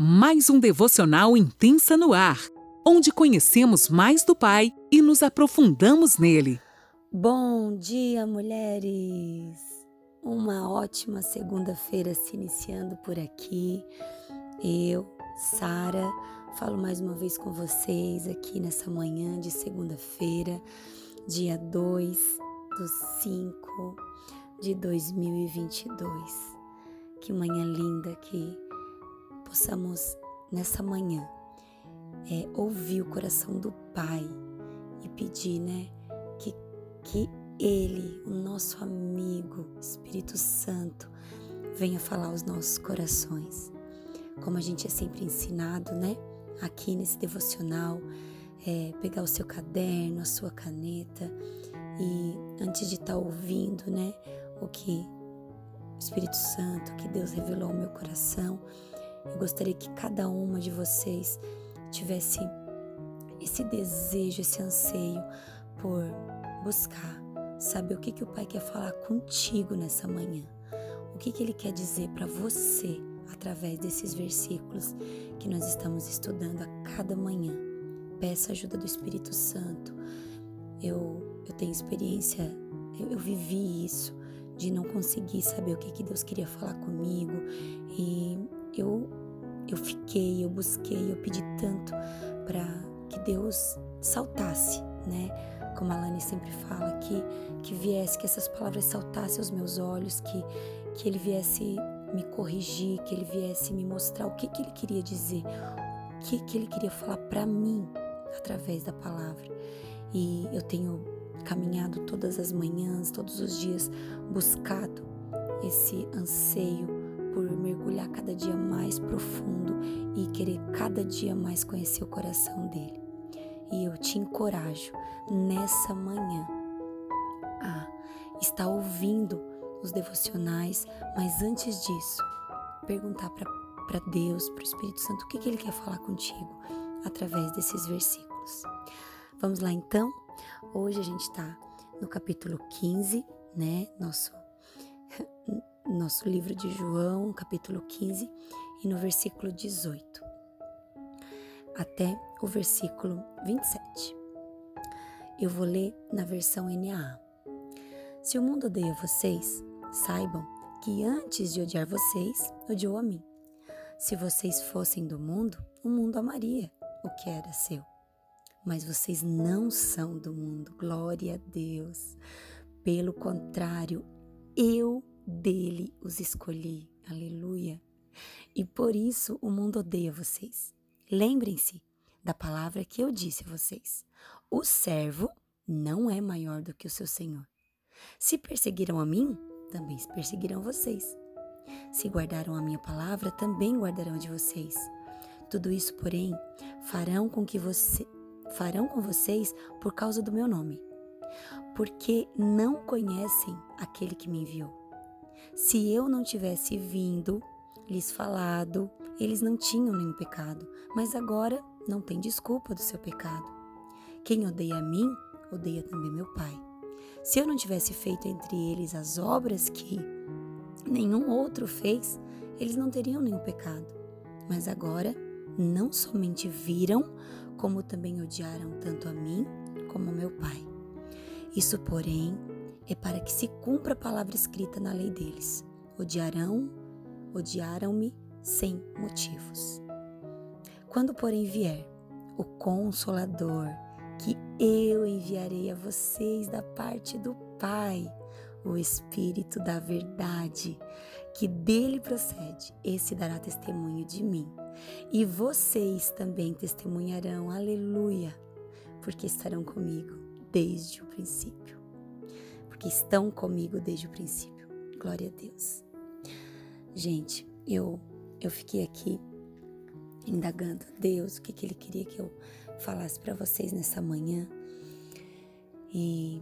mais um devocional intensa no ar, onde conhecemos mais do Pai e nos aprofundamos nele. Bom dia, mulheres! Uma ótima segunda-feira se iniciando por aqui. Eu, Sara, falo mais uma vez com vocês aqui nessa manhã de segunda-feira, dia 2 do 5 de 2022. Que manhã linda que possamos nessa manhã é, ouvir o coração do Pai e pedir, né, que, que Ele, o nosso amigo, Espírito Santo, venha falar aos nossos corações. Como a gente é sempre ensinado, né, aqui nesse devocional, é, pegar o seu caderno, a sua caneta e antes de estar tá ouvindo, né, o que o Espírito Santo, que Deus revelou ao meu coração, eu gostaria que cada uma de vocês tivesse esse desejo, esse anseio por buscar, saber o que, que o Pai quer falar contigo nessa manhã. O que, que Ele quer dizer para você através desses versículos que nós estamos estudando a cada manhã. Peça ajuda do Espírito Santo. Eu, eu tenho experiência, eu, eu vivi isso, de não conseguir saber o que, que Deus queria falar comigo. E eu eu fiquei, eu busquei, eu pedi tanto para que Deus saltasse, né? Como a Lani sempre fala, que, que viesse, que essas palavras saltassem aos meus olhos, que, que Ele viesse me corrigir, que Ele viesse me mostrar o que, que Ele queria dizer, o que, que Ele queria falar para mim através da palavra. E eu tenho caminhado todas as manhãs, todos os dias, buscado esse anseio por mergulhar cada dia mais profundo e querer cada dia mais conhecer o coração dele. E eu te encorajo nessa manhã a estar ouvindo os devocionais, mas antes disso, perguntar para Deus, para o Espírito Santo, o que, que ele quer falar contigo através desses versículos. Vamos lá então? Hoje a gente está no capítulo 15, né? Nosso nosso livro de João, capítulo 15, e no versículo 18 até o versículo 27. Eu vou ler na versão NAA. Se o mundo odeia vocês, saibam que antes de odiar vocês, odiou a mim. Se vocês fossem do mundo, o mundo amaria o que era seu. Mas vocês não são do mundo, glória a Deus. Pelo contrário, eu dele os escolhi. Aleluia. E por isso o mundo odeia vocês. Lembrem-se da palavra que eu disse a vocês. O servo não é maior do que o seu senhor. Se perseguiram a mim, também perseguirão vocês. Se guardaram a minha palavra, também guardarão de vocês. Tudo isso, porém, farão com que você farão com vocês por causa do meu nome, porque não conhecem aquele que me enviou. Se eu não tivesse vindo, lhes falado, eles não tinham nenhum pecado, mas agora não tem desculpa do seu pecado. Quem odeia a mim, odeia também meu Pai. Se eu não tivesse feito entre eles as obras que nenhum outro fez, eles não teriam nenhum pecado. Mas agora não somente viram, como também odiaram tanto a mim como ao meu Pai. Isso, porém, é para que se cumpra a palavra escrita na lei deles. Odiarão, odiaram-me sem motivos. Quando, porém, vier o Consolador, que eu enviarei a vocês da parte do Pai, o Espírito da Verdade, que dele procede, esse dará testemunho de mim. E vocês também testemunharão, aleluia, porque estarão comigo desde o princípio porque estão comigo desde o princípio. Glória a Deus. Gente, eu eu fiquei aqui indagando Deus o que, que Ele queria que eu falasse para vocês nessa manhã e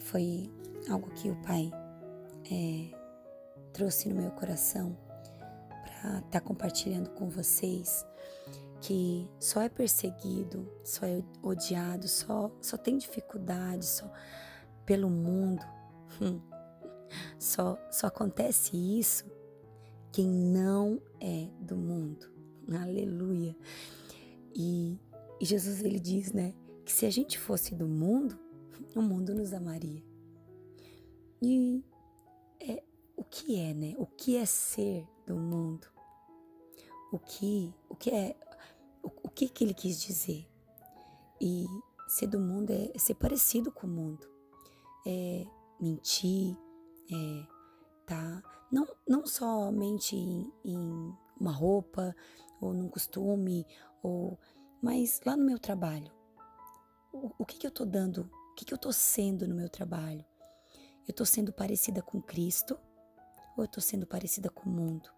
foi algo que o Pai é, trouxe no meu coração para estar tá compartilhando com vocês que só é perseguido, só é odiado, só só tem dificuldade, só pelo mundo. Só, só acontece isso quem não é do mundo. Aleluia. E, e Jesus ele diz, né, que se a gente fosse do mundo, o mundo nos amaria. E é o que é, né? O que é ser do mundo? O que, o que é, o, o que que ele quis dizer? E ser do mundo é ser parecido com o mundo, é mentir, é tá? Não, não somente em, em uma roupa ou num costume, ou mas lá no meu trabalho, o, o que que eu tô dando? O que que eu tô sendo no meu trabalho? Eu tô sendo parecida com Cristo ou eu tô sendo parecida com o mundo?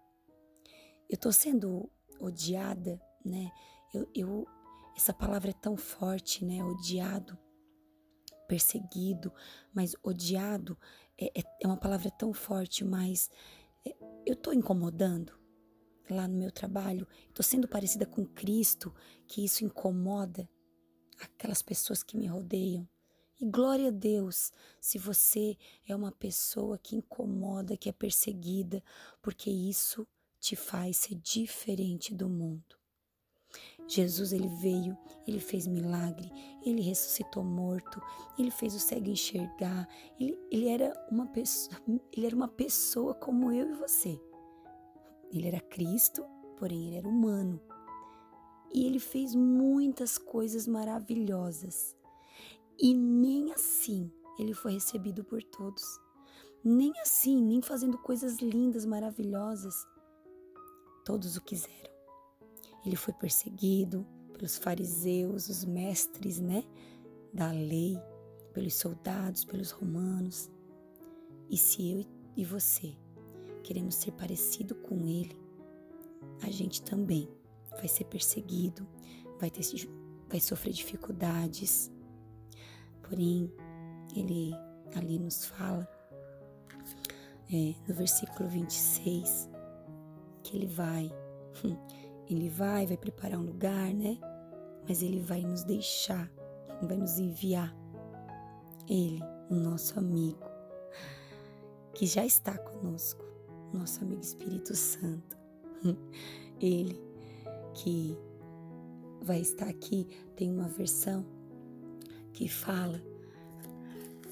Eu tô sendo odiada, né? Eu, eu essa palavra é tão forte, né? Odiado, perseguido, mas odiado é, é, é uma palavra tão forte, mas é, eu tô incomodando lá no meu trabalho, tô sendo parecida com Cristo, que isso incomoda aquelas pessoas que me rodeiam. E glória a Deus se você é uma pessoa que incomoda, que é perseguida, porque isso te faz ser diferente do mundo. Jesus ele veio, ele fez milagre, ele ressuscitou morto, ele fez o cego enxergar, ele, ele, era uma pessoa, ele era uma pessoa como eu e você. Ele era Cristo, porém ele era humano. E ele fez muitas coisas maravilhosas. E nem assim ele foi recebido por todos. Nem assim, nem fazendo coisas lindas, maravilhosas. Todos o quiseram. Ele foi perseguido pelos fariseus, os mestres, né, da lei, pelos soldados, pelos romanos. E se eu e você queremos ser parecido com ele, a gente também vai ser perseguido, vai, ter, vai sofrer dificuldades. Porém, ele ali nos fala, é, no versículo 26, que ele vai, ele vai, vai preparar um lugar, né? Mas ele vai nos deixar, vai nos enviar. Ele, o nosso amigo, que já está conosco, nosso amigo Espírito Santo. Ele que vai estar aqui, tem uma versão que fala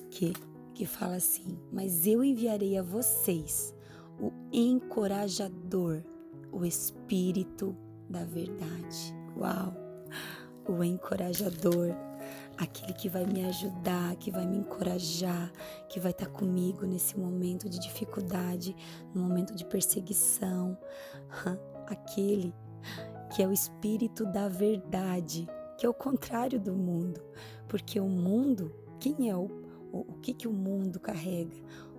que que fala assim: "Mas eu enviarei a vocês o encorajador, o espírito da verdade". Uau! O encorajador, aquele que vai me ajudar, que vai me encorajar, que vai estar comigo nesse momento de dificuldade, no momento de perseguição, aquele que é o espírito da verdade, que é o contrário do mundo, porque o mundo, quem é o, o, o que que o mundo carrega?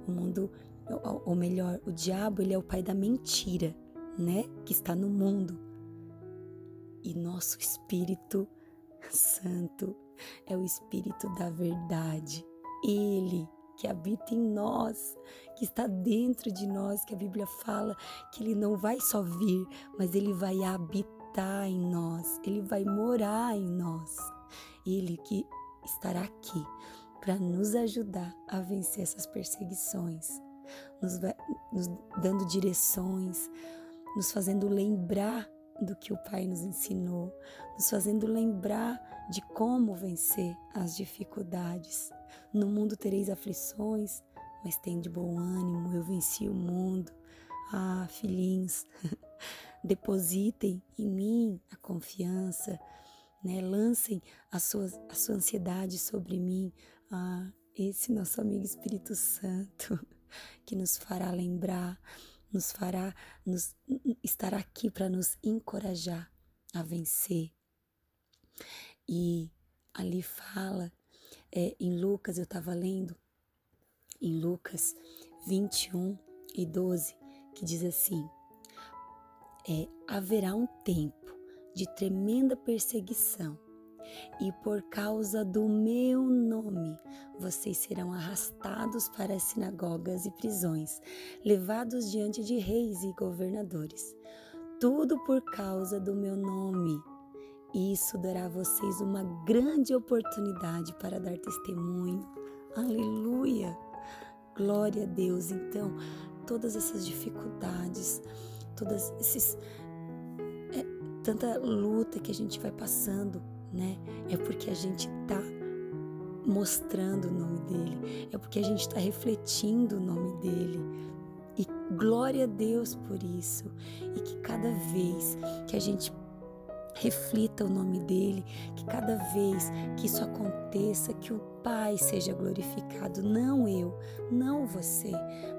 O mundo, ou, ou melhor, o diabo, ele é o pai da mentira, né? Que está no mundo. E nosso Espírito Santo é o Espírito da verdade. Ele que habita em nós, que está dentro de nós, que a Bíblia fala que ele não vai só vir, mas ele vai habitar em nós, ele vai morar em nós. Ele que estará aqui para nos ajudar a vencer essas perseguições, nos, nos dando direções, nos fazendo lembrar do que o Pai nos ensinou, nos fazendo lembrar de como vencer as dificuldades. No mundo tereis aflições, mas tem de bom ânimo, eu venci o mundo. Ah, filhinhos, depositem em mim a confiança, né? Lancem a sua, a sua ansiedade sobre mim. Ah, esse nosso amigo Espírito Santo que nos fará lembrar, nos fará nos estar aqui para nos encorajar a vencer. E ali fala é, em Lucas, eu estava lendo em Lucas 21 e 12, que diz assim: é, haverá um tempo de tremenda perseguição, e por causa do meu nome vocês serão arrastados para as sinagogas e prisões, levados diante de reis e governadores. Tudo por causa do meu nome. Isso dará a vocês uma grande oportunidade para dar testemunho. Aleluia! Glória a Deus. Então, todas essas dificuldades, todos esses é, tanta luta que a gente vai passando, né? É porque a gente tá mostrando o nome dele, é porque a gente está refletindo o nome dele. E glória a Deus por isso. E que cada vez que a gente reflita o nome dele, que cada vez que isso aconteça, que o Pai seja glorificado, não eu, não você,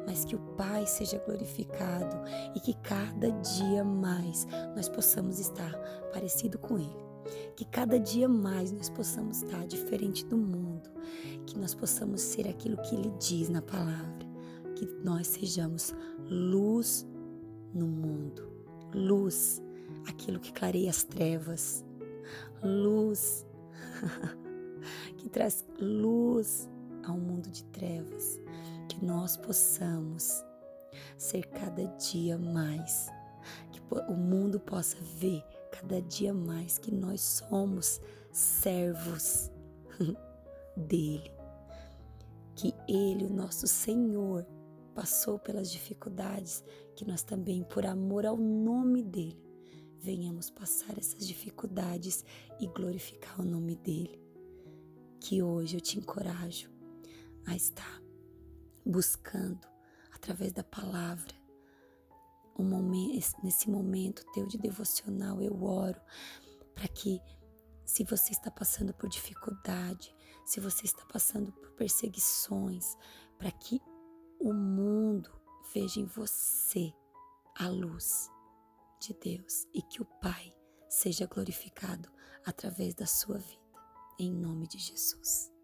mas que o Pai seja glorificado e que cada dia mais nós possamos estar parecido com ele. Que cada dia mais nós possamos estar diferente do mundo, que nós possamos ser aquilo que ele diz na palavra, que nós sejamos luz no mundo, luz aquilo que clareia as trevas, luz, que traz luz ao mundo de trevas, que nós possamos ser cada dia mais, que o mundo possa ver cada dia mais que nós somos servos dele, que ele, o nosso Senhor, passou pelas dificuldades, que nós também, por amor ao nome dele, venhamos passar essas dificuldades e glorificar o nome dele. Que hoje eu te encorajo a estar buscando através da palavra. Um momento, nesse momento teu de devocional, eu oro para que, se você está passando por dificuldade, se você está passando por perseguições, para que o mundo veja em você a luz de Deus e que o Pai seja glorificado através da sua vida. Em nome de Jesus.